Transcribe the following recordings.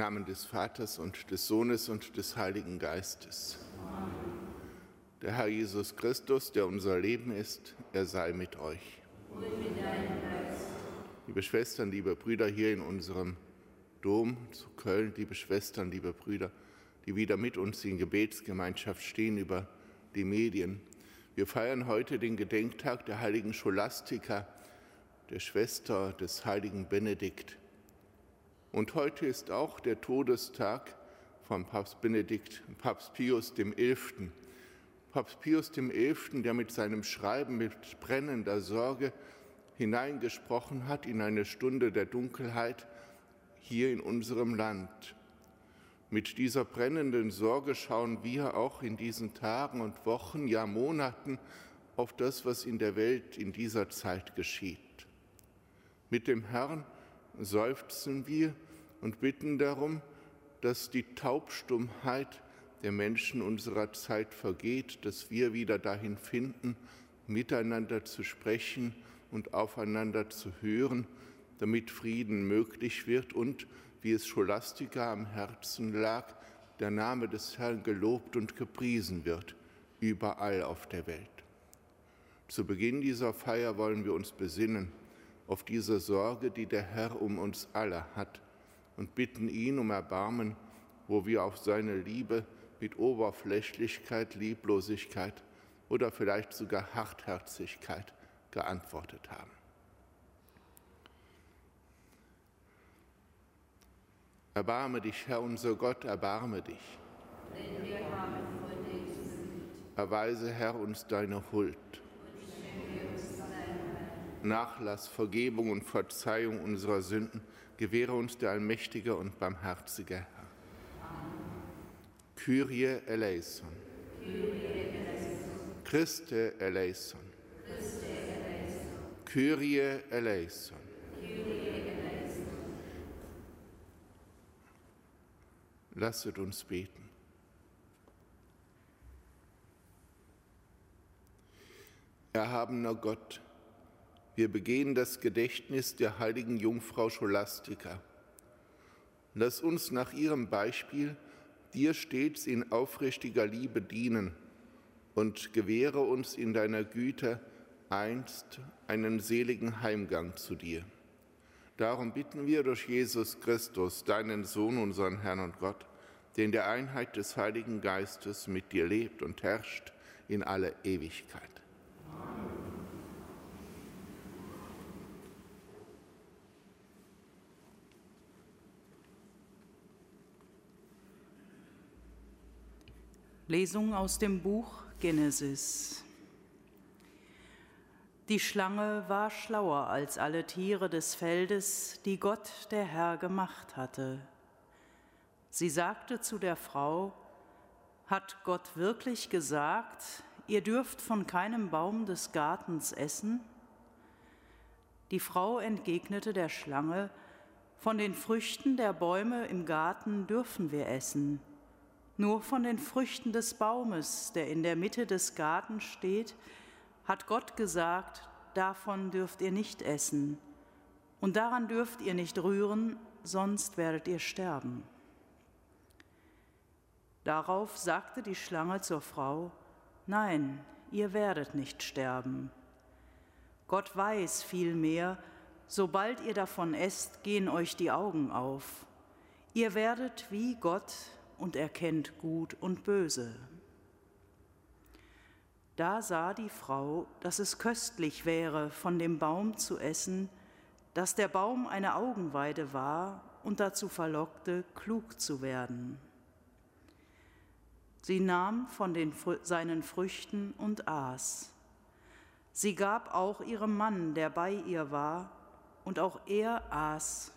Namen des Vaters und des Sohnes und des Heiligen Geistes. Amen. Der Herr Jesus Christus, der unser Leben ist, er sei mit euch. Und mit deinem Geist. Liebe Schwestern, liebe Brüder hier in unserem Dom zu Köln, liebe Schwestern, liebe Brüder, die wieder mit uns in Gebetsgemeinschaft stehen über die Medien. Wir feiern heute den Gedenktag der heiligen Scholastika, der Schwester des heiligen Benedikt. Und heute ist auch der Todestag von Papst Benedikt, Papst Pius XI. Papst Pius XI., der mit seinem Schreiben mit brennender Sorge hineingesprochen hat in eine Stunde der Dunkelheit hier in unserem Land. Mit dieser brennenden Sorge schauen wir auch in diesen Tagen und Wochen, ja Monaten auf das, was in der Welt in dieser Zeit geschieht. Mit dem Herrn seufzen wir und bitten darum, dass die Taubstummheit der Menschen unserer Zeit vergeht, dass wir wieder dahin finden, miteinander zu sprechen und aufeinander zu hören, damit Frieden möglich wird und, wie es Scholastika am Herzen lag, der Name des Herrn gelobt und gepriesen wird, überall auf der Welt. Zu Beginn dieser Feier wollen wir uns besinnen auf diese Sorge, die der Herr um uns alle hat, und bitten ihn um Erbarmen, wo wir auf seine Liebe mit Oberflächlichkeit, Lieblosigkeit oder vielleicht sogar Hartherzigkeit geantwortet haben. Erbarme dich, Herr unser Gott, erbarme dich. Erweise, Herr, uns deine Huld. Nachlass, Vergebung und Verzeihung unserer Sünden gewähre uns der allmächtige und barmherzige Herr. Kyrie eleison. Christe eleison. Kyrie eleison. Lasset uns beten. Erhabener Gott, wir begehen das Gedächtnis der heiligen Jungfrau Scholastika. Lass uns nach ihrem Beispiel dir stets in aufrichtiger Liebe dienen und gewähre uns in deiner Güte einst einen seligen Heimgang zu dir. Darum bitten wir durch Jesus Christus, deinen Sohn, unseren Herrn und Gott, der in der Einheit des Heiligen Geistes mit dir lebt und herrscht in alle Ewigkeit. Lesung aus dem Buch Genesis. Die Schlange war schlauer als alle Tiere des Feldes, die Gott der Herr gemacht hatte. Sie sagte zu der Frau, hat Gott wirklich gesagt, ihr dürft von keinem Baum des Gartens essen? Die Frau entgegnete der Schlange, von den Früchten der Bäume im Garten dürfen wir essen nur von den Früchten des Baumes, der in der Mitte des Gartens steht, hat Gott gesagt, davon dürft ihr nicht essen und daran dürft ihr nicht rühren, sonst werdet ihr sterben. Darauf sagte die Schlange zur Frau, nein, ihr werdet nicht sterben. Gott weiß vielmehr, sobald ihr davon esst, gehen euch die Augen auf. Ihr werdet wie Gott und erkennt Gut und Böse. Da sah die Frau, dass es köstlich wäre, von dem Baum zu essen, dass der Baum eine Augenweide war und dazu verlockte, klug zu werden. Sie nahm von den, seinen Früchten und aß. Sie gab auch ihrem Mann, der bei ihr war, und auch er aß.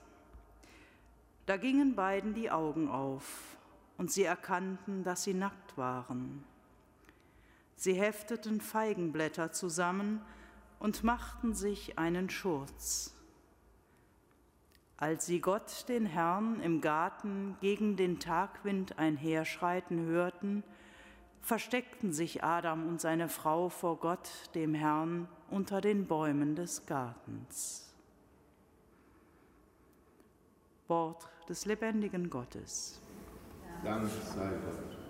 Da gingen beiden die Augen auf und sie erkannten, dass sie nackt waren. Sie hefteten Feigenblätter zusammen und machten sich einen Schurz. Als sie Gott, den Herrn, im Garten gegen den Tagwind einherschreiten hörten, versteckten sich Adam und seine Frau vor Gott, dem Herrn, unter den Bäumen des Gartens. Wort des lebendigen Gottes. Dank sei Gott.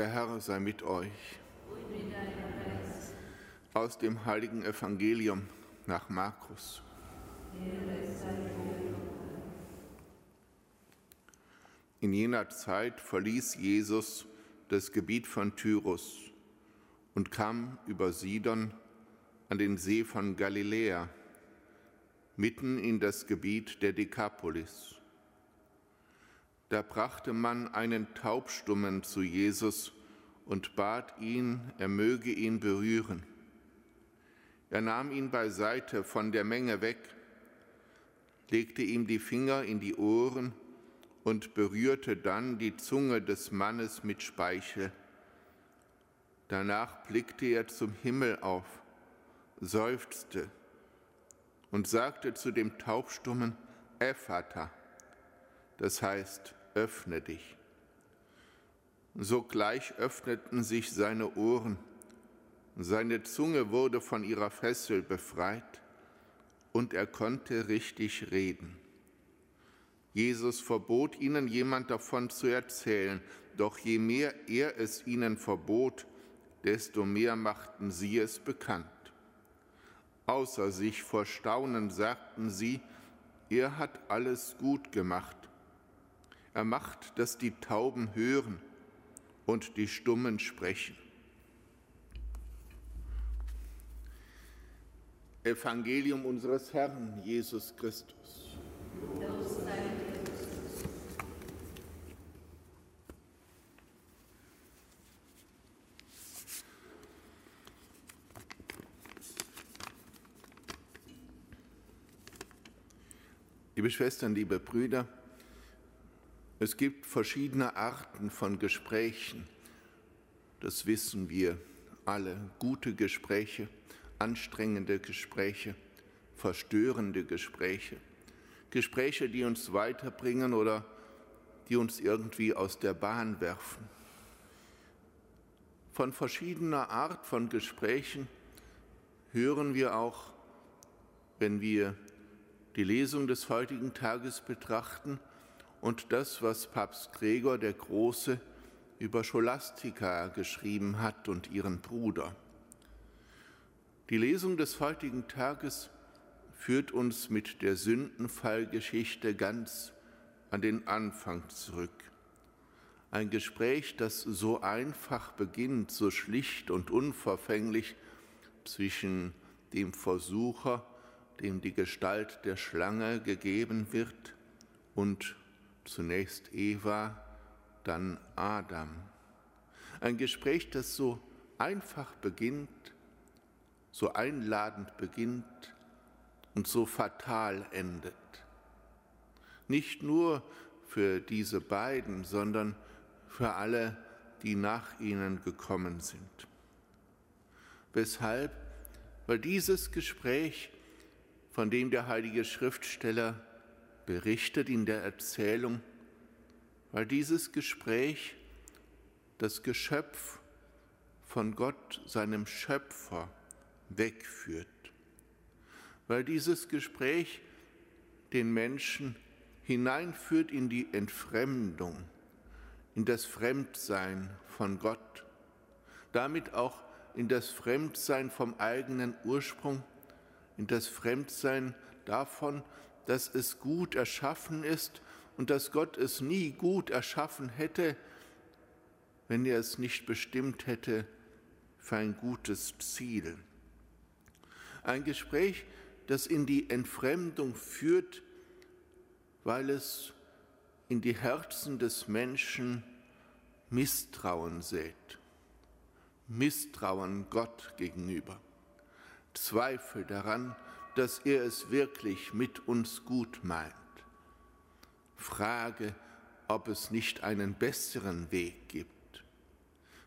Der Herr sei mit euch. Aus dem heiligen Evangelium nach Markus. In jener Zeit verließ Jesus das Gebiet von Tyrus und kam über Sidon an den See von Galiläa, mitten in das Gebiet der Dekapolis. Da brachte man einen Taubstummen zu Jesus und bat ihn, er möge ihn berühren. Er nahm ihn beiseite von der Menge weg, legte ihm die Finger in die Ohren und berührte dann die Zunge des Mannes mit Speichel. Danach blickte er zum Himmel auf, seufzte und sagte zu dem Taubstummen, Ephata, das heißt, öffne dich. Sogleich öffneten sich seine Ohren, seine Zunge wurde von ihrer Fessel befreit und er konnte richtig reden. Jesus verbot ihnen, jemand davon zu erzählen, doch je mehr er es ihnen verbot, desto mehr machten sie es bekannt. Außer sich vor Staunen sagten sie, er hat alles gut gemacht er macht, dass die Tauben hören und die Stummen sprechen. Evangelium unseres Herrn Jesus Christus. Liebe Schwestern, liebe Brüder, es gibt verschiedene Arten von Gesprächen. Das wissen wir alle. Gute Gespräche, anstrengende Gespräche, verstörende Gespräche. Gespräche, die uns weiterbringen oder die uns irgendwie aus der Bahn werfen. Von verschiedener Art von Gesprächen hören wir auch, wenn wir die Lesung des heutigen Tages betrachten, und das, was Papst Gregor der Große über Scholastika geschrieben hat und ihren Bruder. Die Lesung des heutigen Tages führt uns mit der Sündenfallgeschichte ganz an den Anfang zurück. Ein Gespräch, das so einfach beginnt, so schlicht und unverfänglich zwischen dem Versucher, dem die Gestalt der Schlange gegeben wird, und zunächst Eva, dann Adam. Ein Gespräch, das so einfach beginnt, so einladend beginnt und so fatal endet. Nicht nur für diese beiden, sondern für alle, die nach ihnen gekommen sind. Weshalb? Weil dieses Gespräch, von dem der heilige Schriftsteller berichtet in der Erzählung, weil dieses Gespräch das Geschöpf von Gott, seinem Schöpfer, wegführt, weil dieses Gespräch den Menschen hineinführt in die Entfremdung, in das Fremdsein von Gott, damit auch in das Fremdsein vom eigenen Ursprung, in das Fremdsein davon, dass es gut erschaffen ist und dass Gott es nie gut erschaffen hätte, wenn er es nicht bestimmt hätte für ein gutes Ziel. Ein Gespräch, das in die Entfremdung führt, weil es in die Herzen des Menschen Misstrauen sät. Misstrauen Gott gegenüber, Zweifel daran, dass er es wirklich mit uns gut meint. Frage, ob es nicht einen besseren Weg gibt.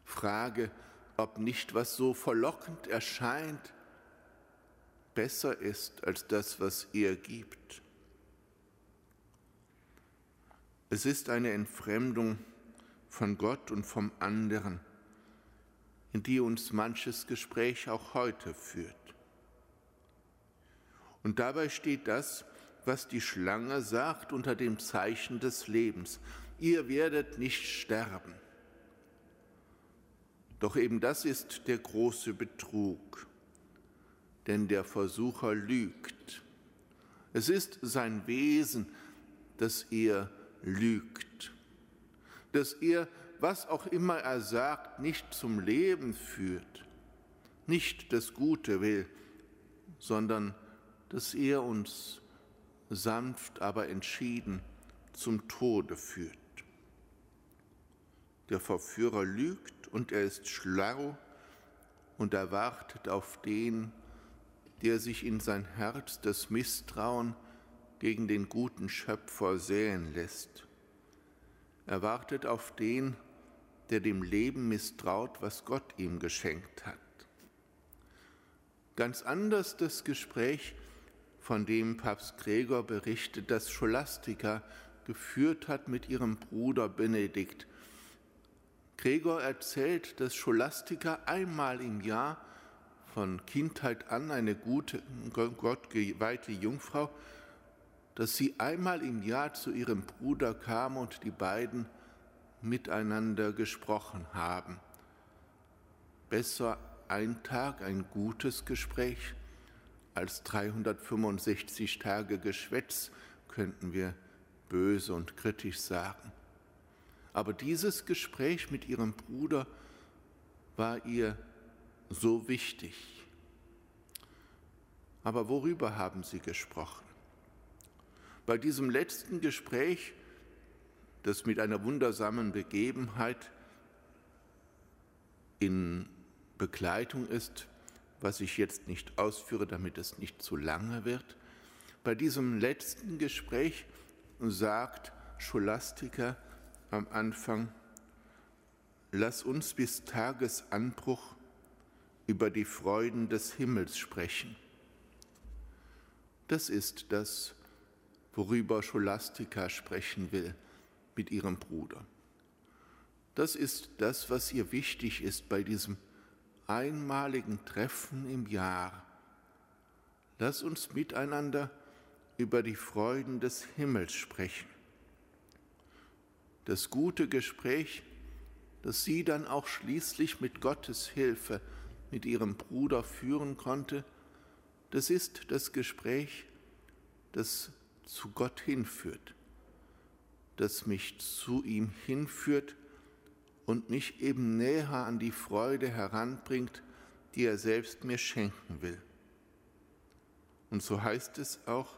Frage, ob nicht, was so verlockend erscheint, besser ist als das, was er gibt. Es ist eine Entfremdung von Gott und vom anderen, in die uns manches Gespräch auch heute führt. Und dabei steht das, was die Schlange sagt unter dem Zeichen des Lebens. Ihr werdet nicht sterben. Doch eben das ist der große Betrug, denn der Versucher lügt. Es ist sein Wesen, dass er lügt, dass er, was auch immer er sagt, nicht zum Leben führt, nicht das Gute will, sondern dass er uns sanft, aber entschieden zum Tode führt. Der Verführer lügt und er ist schlau und er wartet auf den, der sich in sein Herz das Misstrauen gegen den guten Schöpfer säen lässt. Er wartet auf den, der dem Leben misstraut, was Gott ihm geschenkt hat. Ganz anders das Gespräch von dem Papst Gregor berichtet, dass Scholastika geführt hat mit ihrem Bruder Benedikt. Gregor erzählt, dass Scholastika einmal im Jahr von Kindheit an eine gute, gottgeweihte Jungfrau, dass sie einmal im Jahr zu ihrem Bruder kam und die beiden miteinander gesprochen haben. Besser ein Tag, ein gutes Gespräch, als 365 Tage Geschwätz, könnten wir böse und kritisch sagen. Aber dieses Gespräch mit ihrem Bruder war ihr so wichtig. Aber worüber haben sie gesprochen? Bei diesem letzten Gespräch, das mit einer wundersamen Begebenheit in Begleitung ist, was ich jetzt nicht ausführe, damit es nicht zu lange wird, bei diesem letzten Gespräch sagt Scholastiker am Anfang, lass uns bis Tagesanbruch über die Freuden des Himmels sprechen. Das ist das, worüber Scholastika sprechen will mit ihrem Bruder. Das ist das, was ihr wichtig ist bei diesem einmaligen Treffen im Jahr. Lass uns miteinander über die Freuden des Himmels sprechen. Das gute Gespräch, das sie dann auch schließlich mit Gottes Hilfe mit ihrem Bruder führen konnte, das ist das Gespräch, das zu Gott hinführt, das mich zu ihm hinführt und mich eben näher an die Freude heranbringt, die er selbst mir schenken will. Und so heißt es auch,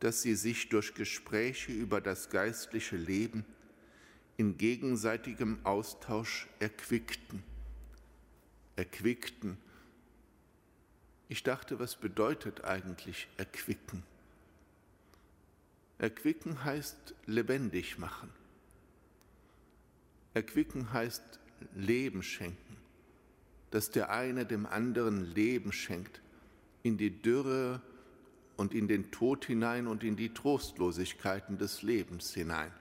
dass sie sich durch Gespräche über das geistliche Leben in gegenseitigem Austausch erquickten. Erquickten. Ich dachte, was bedeutet eigentlich erquicken? Erquicken heißt lebendig machen. Erquicken heißt Leben schenken, dass der eine dem anderen Leben schenkt, in die Dürre und in den Tod hinein und in die Trostlosigkeiten des Lebens hinein.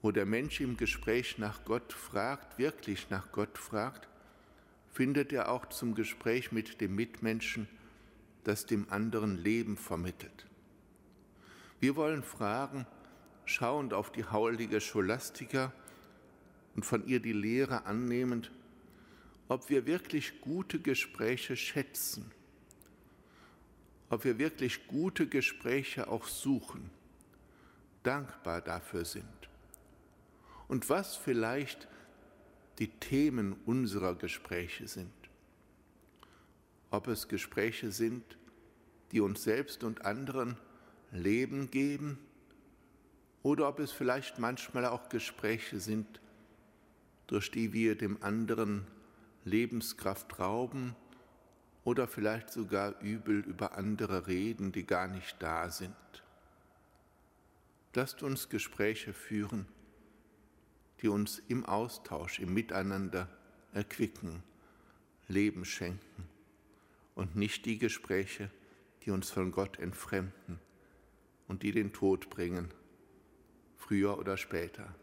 Wo der Mensch im Gespräch nach Gott fragt, wirklich nach Gott fragt, findet er auch zum Gespräch mit dem Mitmenschen, das dem anderen Leben vermittelt. Wir wollen fragen, schauend auf die haulige Scholastika und von ihr die Lehre annehmend, ob wir wirklich gute Gespräche schätzen ob wir wirklich gute Gespräche auch suchen, dankbar dafür sind und was vielleicht die Themen unserer Gespräche sind. Ob es Gespräche sind, die uns selbst und anderen Leben geben oder ob es vielleicht manchmal auch Gespräche sind, durch die wir dem anderen Lebenskraft rauben oder vielleicht sogar übel über andere reden, die gar nicht da sind. Lasst uns Gespräche führen, die uns im Austausch, im Miteinander erquicken, Leben schenken und nicht die Gespräche, die uns von Gott entfremden und die den Tod bringen, früher oder später.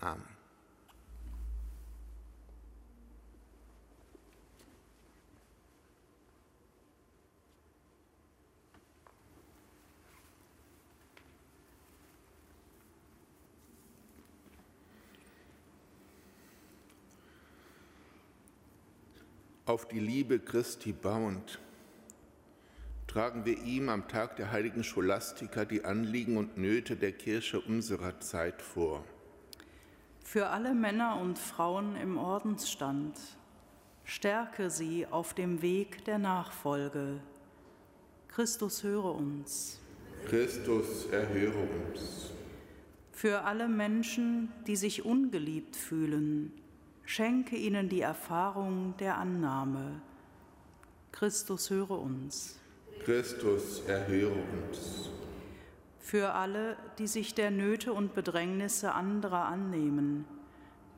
Amen. auf die Liebe Christi bauend, tragen wir ihm am Tag der heiligen Scholastika die Anliegen und Nöte der Kirche unserer Zeit vor. Für alle Männer und Frauen im Ordensstand, stärke sie auf dem Weg der Nachfolge. Christus höre uns. Christus erhöre uns. Für alle Menschen, die sich ungeliebt fühlen, Schenke ihnen die Erfahrung der Annahme. Christus höre uns. Christus erhöre uns. Für alle, die sich der Nöte und Bedrängnisse anderer annehmen,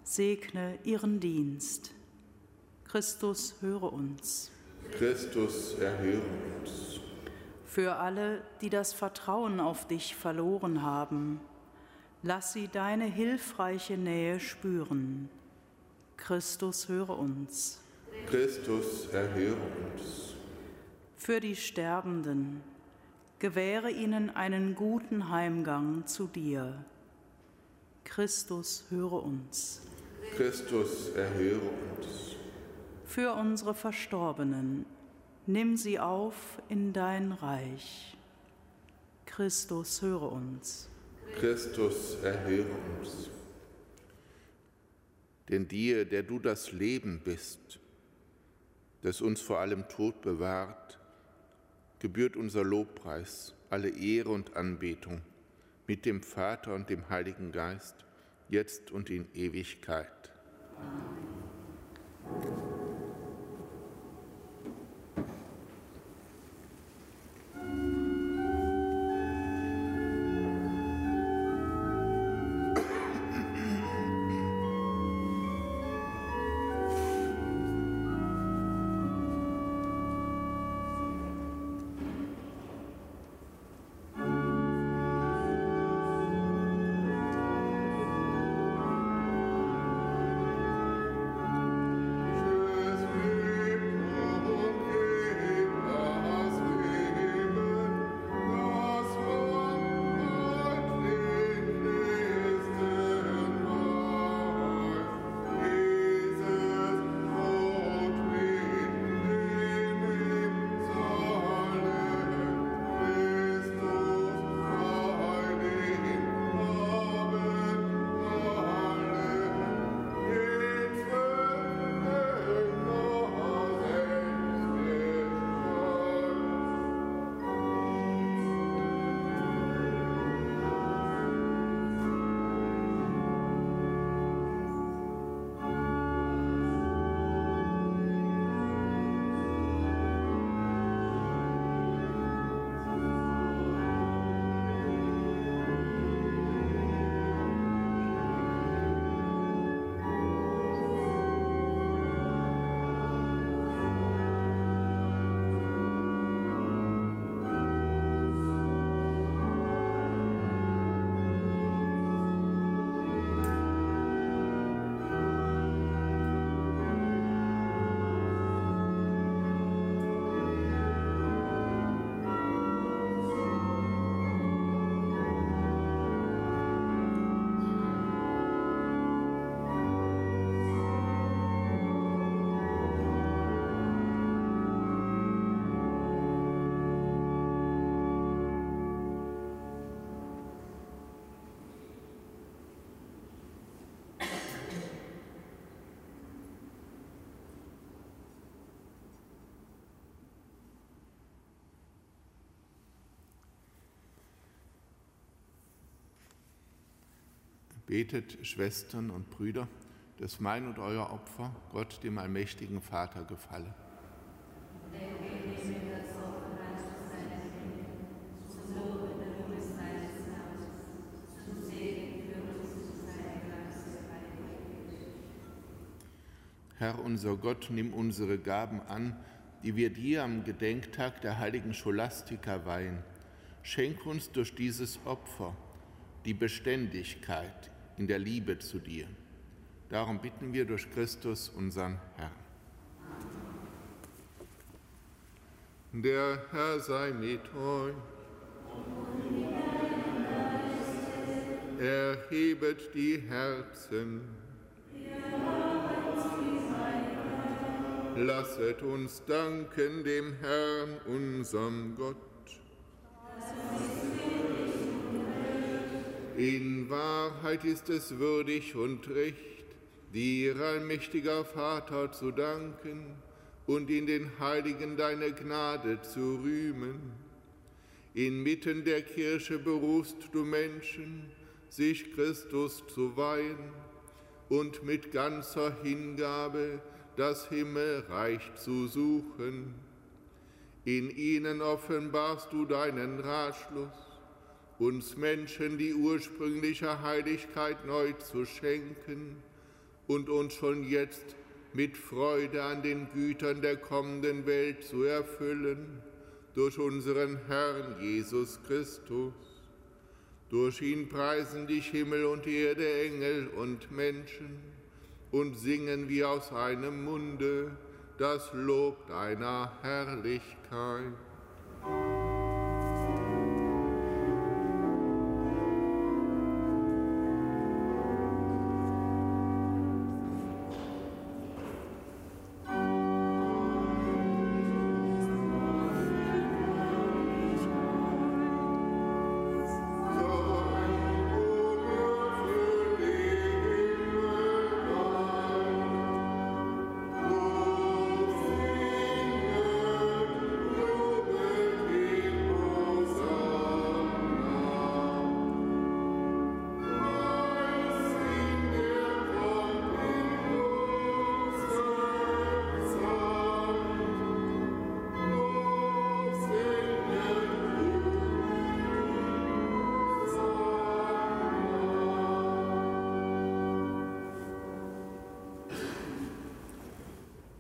segne ihren Dienst. Christus höre uns. Christus erhöre uns. Für alle, die das Vertrauen auf dich verloren haben, lass sie deine hilfreiche Nähe spüren. Christus, höre uns. Christus, erhöre uns. Für die Sterbenden, gewähre ihnen einen guten Heimgang zu dir. Christus, höre uns. Christus, erhöre uns. Für unsere Verstorbenen, nimm sie auf in dein Reich. Christus, höre uns. Christus, erhöre uns. Denn dir, der du das Leben bist, das uns vor allem Tod bewahrt, gebührt unser Lobpreis, alle Ehre und Anbetung mit dem Vater und dem Heiligen Geist, jetzt und in Ewigkeit. Amen. Betet, Schwestern und Brüder, dass mein und euer Opfer Gott, dem allmächtigen Vater, gefalle. Herr unser Gott, nimm unsere Gaben an, die wir dir am Gedenktag der heiligen Scholastika weihen. Schenk uns durch dieses Opfer die Beständigkeit in der Liebe zu dir. Darum bitten wir durch Christus, unseren Herrn. Der Herr sei mit euch. Erhebet die Herzen. Lasset uns danken dem Herrn, unserem Gott. In Wahrheit ist es würdig und recht, dir, allmächtiger Vater, zu danken und in den Heiligen deine Gnade zu rühmen. Inmitten der Kirche berufst du Menschen, sich Christus zu weihen und mit ganzer Hingabe das Himmelreich zu suchen. In ihnen offenbarst du deinen Ratschluss uns Menschen die ursprüngliche Heiligkeit neu zu schenken und uns schon jetzt mit Freude an den Gütern der kommenden Welt zu erfüllen, durch unseren Herrn Jesus Christus. Durch ihn preisen dich Himmel und Erde, Engel und Menschen und singen wie aus einem Munde das Lob deiner Herrlichkeit.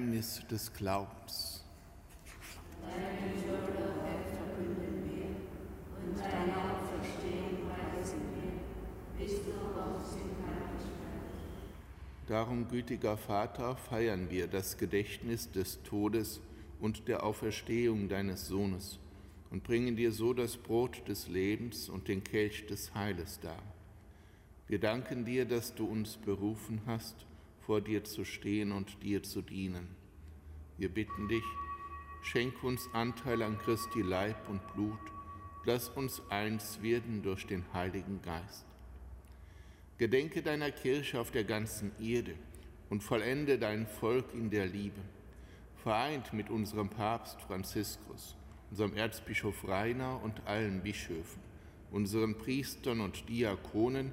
Geheimnis des Glaubens. Deine Würde verkünden wir und dein Auferstehen preisen wir, bis in Herrlichkeit. Darum, gütiger Vater, feiern wir das Gedächtnis des Todes und der Auferstehung deines Sohnes und bringen dir so das Brot des Lebens und den Kelch des Heiles dar. Wir danken dir, dass du uns berufen hast, vor dir zu stehen und dir zu dienen. Wir bitten dich, schenk uns Anteil an Christi Leib und Blut, lass uns eins werden durch den Heiligen Geist. Gedenke deiner Kirche auf der ganzen Erde und vollende dein Volk in der Liebe, vereint mit unserem Papst Franziskus, unserem Erzbischof Rainer und allen Bischöfen, unseren Priestern und Diakonen,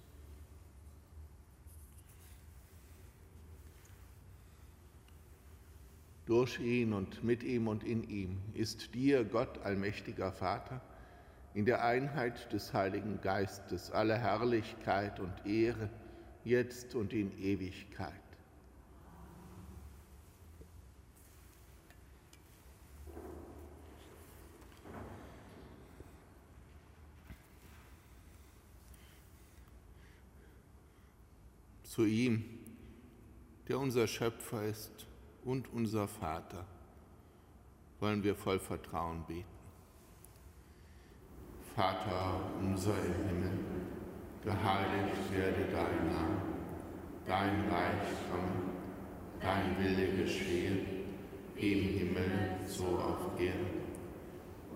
Durch ihn und mit ihm und in ihm ist dir, Gott, allmächtiger Vater, in der Einheit des Heiligen Geistes alle Herrlichkeit und Ehre, jetzt und in Ewigkeit. Zu ihm, der unser Schöpfer ist und unser Vater, wollen wir voll Vertrauen beten. Vater unser im Himmel, geheiligt werde dein Name, dein Reich komme, dein Wille geschehe, wie im Himmel so auf Erden.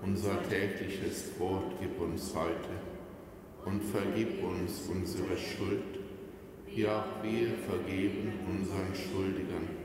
Unser tägliches Brot gib uns heute und vergib uns unsere Schuld, wie auch wir vergeben unseren Schuldigern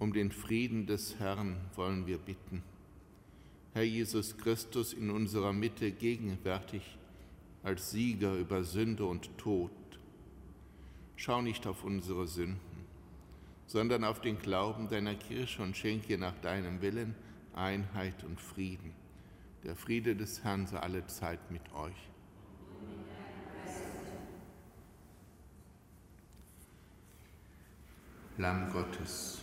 Um den Frieden des Herrn wollen wir bitten. Herr Jesus Christus, in unserer Mitte gegenwärtig als Sieger über Sünde und Tod. Schau nicht auf unsere Sünden, sondern auf den Glauben deiner Kirche und schenke nach deinem Willen Einheit und Frieden. Der Friede des Herrn sei alle Zeit mit euch. Lamm Gottes,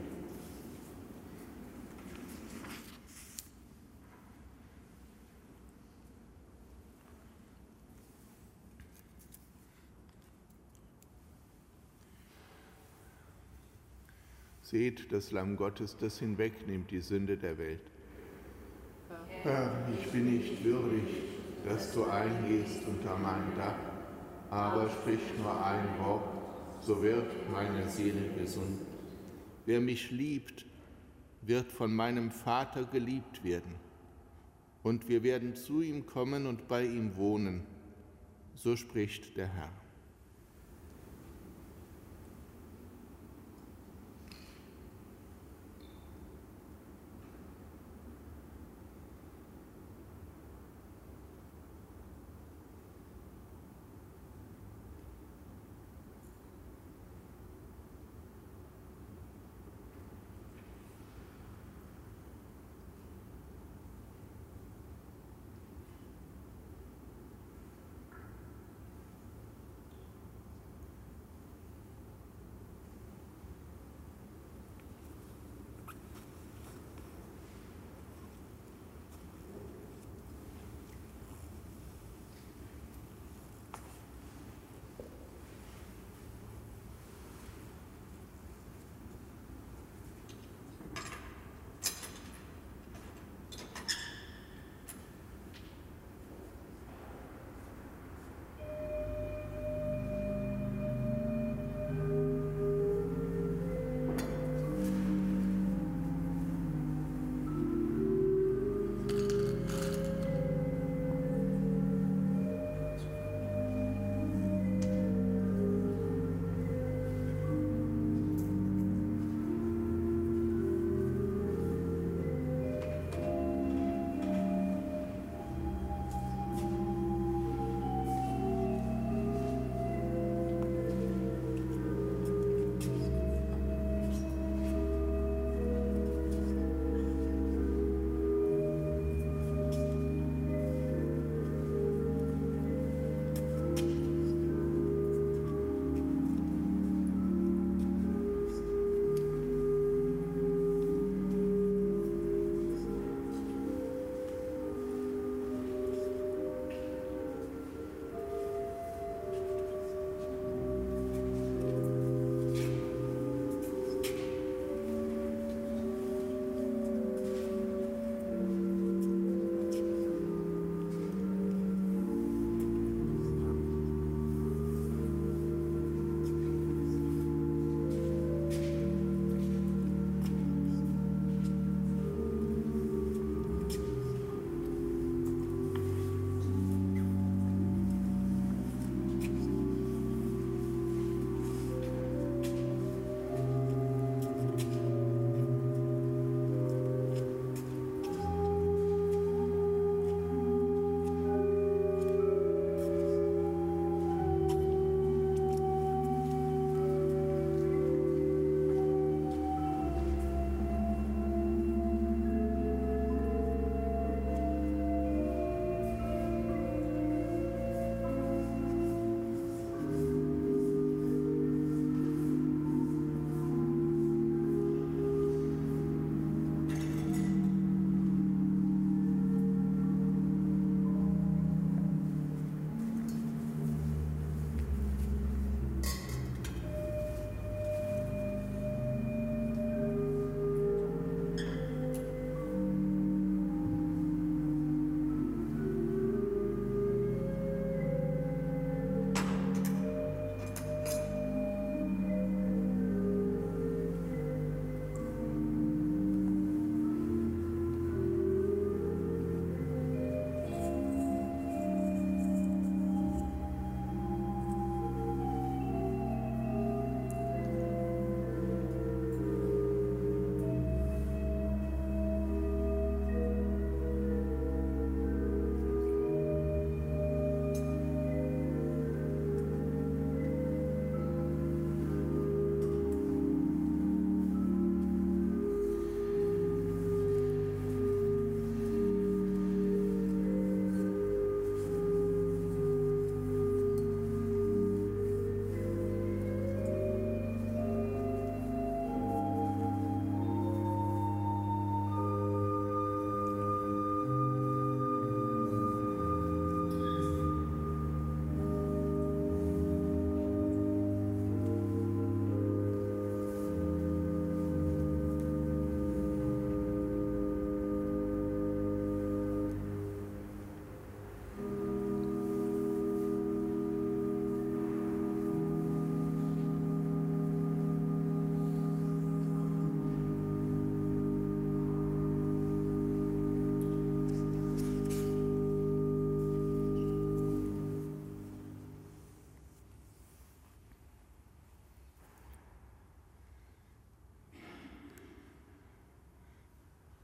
Seht das Lamm Gottes, das hinwegnimmt die Sünde der Welt. Herr, ich bin nicht würdig, dass du eingehst unter mein Dach aber sprich nur ein Wort, so wird meine Seele gesund. Wer mich liebt, wird von meinem Vater geliebt werden. Und wir werden zu ihm kommen und bei ihm wohnen. So spricht der Herr.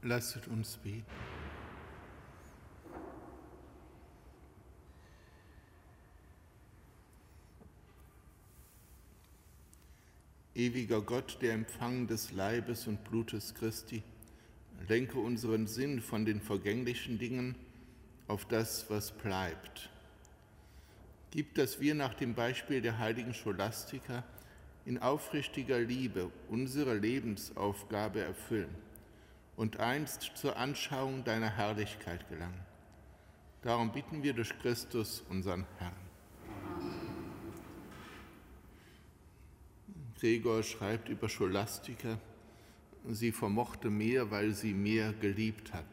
Lasset uns beten. Ewiger Gott, der Empfang des Leibes und Blutes Christi, lenke unseren Sinn von den vergänglichen Dingen auf das, was bleibt. Gib, dass wir nach dem Beispiel der heiligen Scholastiker in aufrichtiger Liebe unsere Lebensaufgabe erfüllen und einst zur Anschauung deiner Herrlichkeit gelangen. Darum bitten wir durch Christus, unseren Herrn. Gregor schreibt über Scholastika, sie vermochte mehr, weil sie mehr geliebt hat.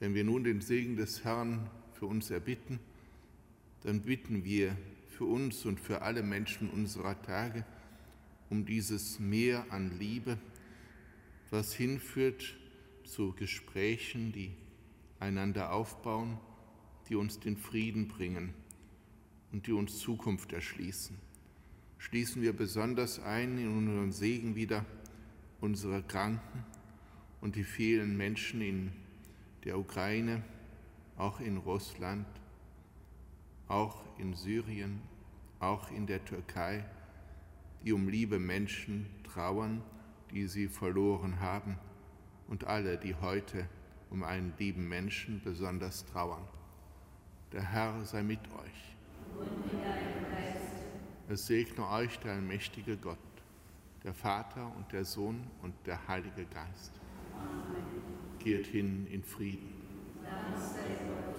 Wenn wir nun den Segen des Herrn für uns erbitten, dann bitten wir für uns und für alle Menschen unserer Tage um dieses Mehr an Liebe, was hinführt zu Gesprächen, die einander aufbauen, die uns den Frieden bringen und die uns Zukunft erschließen. Schließen wir besonders ein in unseren Segen wieder unsere Kranken und die vielen Menschen in der Ukraine, auch in Russland, auch in Syrien, auch in der Türkei, die um liebe Menschen trauern, die sie verloren haben, und alle, die heute um einen lieben Menschen besonders trauern. Der Herr sei mit euch. Es segne euch der allmächtige Gott, der Vater und der Sohn und der Heilige Geist. Amen. Geht hin in Frieden. Dank sei Gott.